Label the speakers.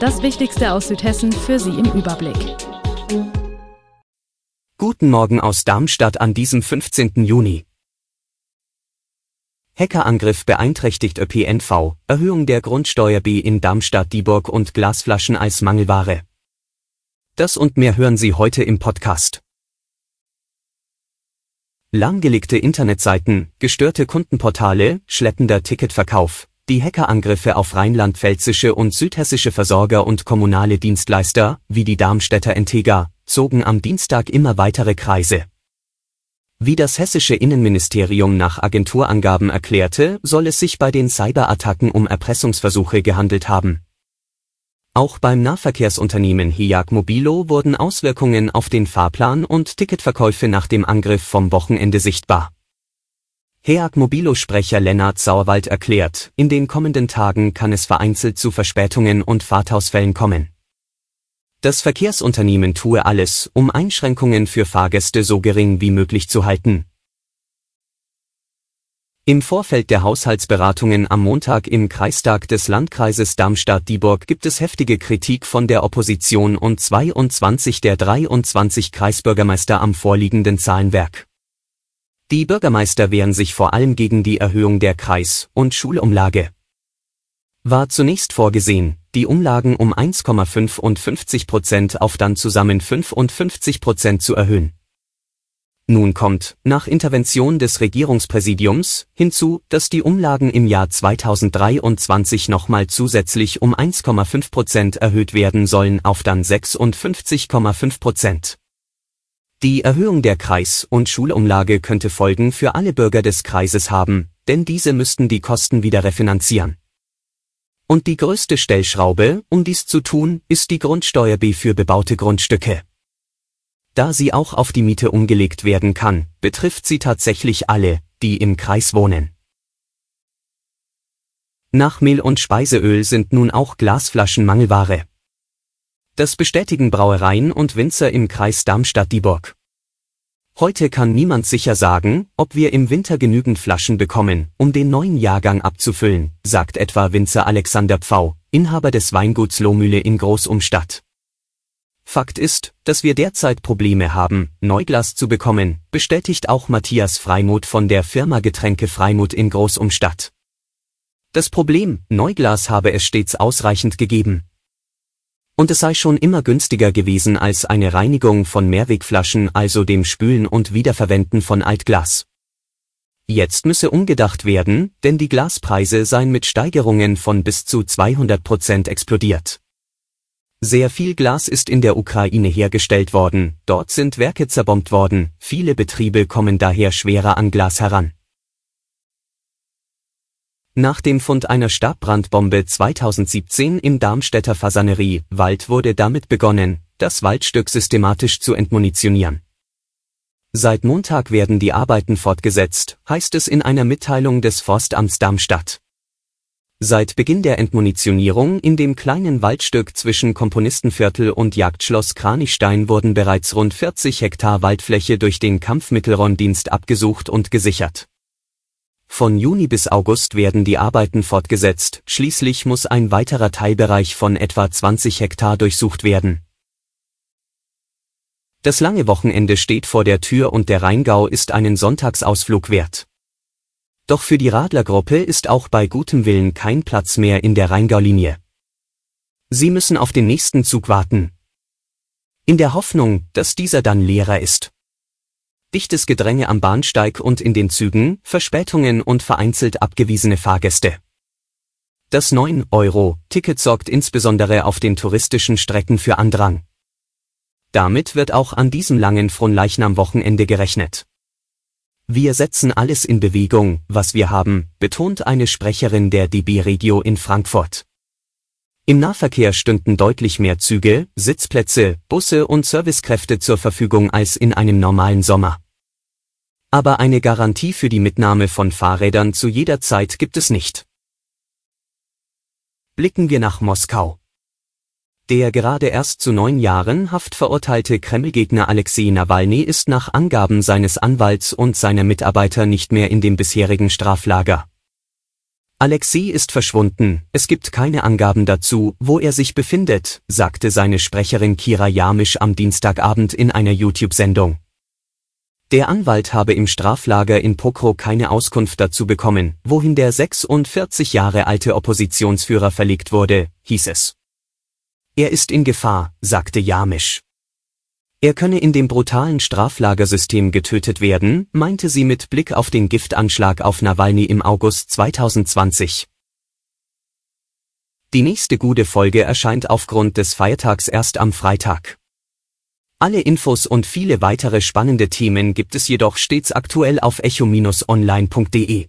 Speaker 1: Das Wichtigste aus Südhessen für Sie im Überblick.
Speaker 2: Guten Morgen aus Darmstadt an diesem 15. Juni. Hackerangriff beeinträchtigt ÖPNV, Erhöhung der Grundsteuer B in Darmstadt-Dieburg und Glasflaschen als Mangelware. Das und mehr hören Sie heute im Podcast. Langgelegte Internetseiten, gestörte Kundenportale, schleppender Ticketverkauf, die Hackerangriffe auf rheinland-pfälzische und südhessische Versorger und kommunale Dienstleister, wie die Darmstädter Entega, zogen am Dienstag immer weitere Kreise. Wie das hessische Innenministerium nach Agenturangaben erklärte, soll es sich bei den Cyberattacken um Erpressungsversuche gehandelt haben. Auch beim Nahverkehrsunternehmen Hiag Mobilo wurden Auswirkungen auf den Fahrplan und Ticketverkäufe nach dem Angriff vom Wochenende sichtbar. HEAG Mobilo-Sprecher Lennart Sauerwald erklärt, in den kommenden Tagen kann es vereinzelt zu Verspätungen und Fahrtausfällen kommen. Das Verkehrsunternehmen tue alles, um Einschränkungen für Fahrgäste so gering wie möglich zu halten. Im Vorfeld der Haushaltsberatungen am Montag im Kreistag des Landkreises Darmstadt-Dieburg gibt es heftige Kritik von der Opposition und 22 der 23 Kreisbürgermeister am vorliegenden Zahlenwerk. Die Bürgermeister wehren sich vor allem gegen die Erhöhung der Kreis- und Schulumlage. War zunächst vorgesehen, die Umlagen um 1,55 Prozent auf dann zusammen 55 Prozent zu erhöhen. Nun kommt, nach Intervention des Regierungspräsidiums, hinzu, dass die Umlagen im Jahr 2023 nochmal zusätzlich um 1,5 Prozent erhöht werden sollen auf dann 56,5 Prozent. Die Erhöhung der Kreis- und Schulumlage könnte Folgen für alle Bürger des Kreises haben, denn diese müssten die Kosten wieder refinanzieren. Und die größte Stellschraube, um dies zu tun, ist die Grundsteuer B für bebaute Grundstücke. Da sie auch auf die Miete umgelegt werden kann, betrifft sie tatsächlich alle, die im Kreis wohnen. Nach Mehl und Speiseöl sind nun auch Glasflaschen Mangelware. Das bestätigen Brauereien und Winzer im Kreis Darmstadt-Dieburg. Heute kann niemand sicher sagen, ob wir im Winter genügend Flaschen bekommen, um den neuen Jahrgang abzufüllen, sagt etwa Winzer Alexander Pfau, Inhaber des Weinguts Lohmühle in Großumstadt. Fakt ist, dass wir derzeit Probleme haben, Neuglas zu bekommen, bestätigt auch Matthias Freimuth von der Firma Getränke Freimuth in Großumstadt. Das Problem, Neuglas habe es stets ausreichend gegeben, und es sei schon immer günstiger gewesen als eine Reinigung von Mehrwegflaschen, also dem Spülen und Wiederverwenden von Altglas. Jetzt müsse umgedacht werden, denn die Glaspreise seien mit Steigerungen von bis zu 200 Prozent explodiert. Sehr viel Glas ist in der Ukraine hergestellt worden, dort sind Werke zerbombt worden, viele Betriebe kommen daher schwerer an Glas heran. Nach dem Fund einer Stabbrandbombe 2017 im Darmstädter Fasanerie Wald wurde damit begonnen, das Waldstück systematisch zu entmunitionieren. Seit Montag werden die Arbeiten fortgesetzt, heißt es in einer Mitteilung des Forstamts Darmstadt. Seit Beginn der Entmunitionierung in dem kleinen Waldstück zwischen Komponistenviertel und Jagdschloss Kranichstein wurden bereits rund 40 Hektar Waldfläche durch den Kampfmittelronddienst abgesucht und gesichert. Von Juni bis August werden die Arbeiten fortgesetzt, schließlich muss ein weiterer Teilbereich von etwa 20 Hektar durchsucht werden. Das lange Wochenende steht vor der Tür und der Rheingau ist einen Sonntagsausflug wert. Doch für die Radlergruppe ist auch bei gutem Willen kein Platz mehr in der Rheingau-Linie. Sie müssen auf den nächsten Zug warten. In der Hoffnung, dass dieser dann leerer ist dichtes Gedränge am Bahnsteig und in den Zügen, Verspätungen und vereinzelt abgewiesene Fahrgäste. Das 9-Euro-Ticket sorgt insbesondere auf den touristischen Strecken für Andrang. Damit wird auch an diesem langen Fronleichnam-Wochenende gerechnet. Wir setzen alles in Bewegung, was wir haben, betont eine Sprecherin der DB Regio in Frankfurt. Im Nahverkehr stünden deutlich mehr Züge, Sitzplätze, Busse und Servicekräfte zur Verfügung als in einem normalen Sommer. Aber eine Garantie für die Mitnahme von Fahrrädern zu jeder Zeit gibt es nicht. Blicken wir nach Moskau. Der gerade erst zu neun Jahren Haft verurteilte Kremlgegner Alexei Nawalny ist nach Angaben seines Anwalts und seiner Mitarbeiter nicht mehr in dem bisherigen Straflager. Alexei ist verschwunden, es gibt keine Angaben dazu, wo er sich befindet, sagte seine Sprecherin Kira Jamisch am Dienstagabend in einer YouTube-Sendung. Der Anwalt habe im Straflager in Pokro keine Auskunft dazu bekommen, wohin der 46 Jahre alte Oppositionsführer verlegt wurde, hieß es. Er ist in Gefahr, sagte Jamisch. Er könne in dem brutalen Straflagersystem getötet werden, meinte sie mit Blick auf den Giftanschlag auf Nawalny im August 2020. Die nächste gute Folge erscheint aufgrund des Feiertags erst am Freitag. Alle Infos und viele weitere spannende Themen gibt es jedoch stets aktuell auf echo-online.de.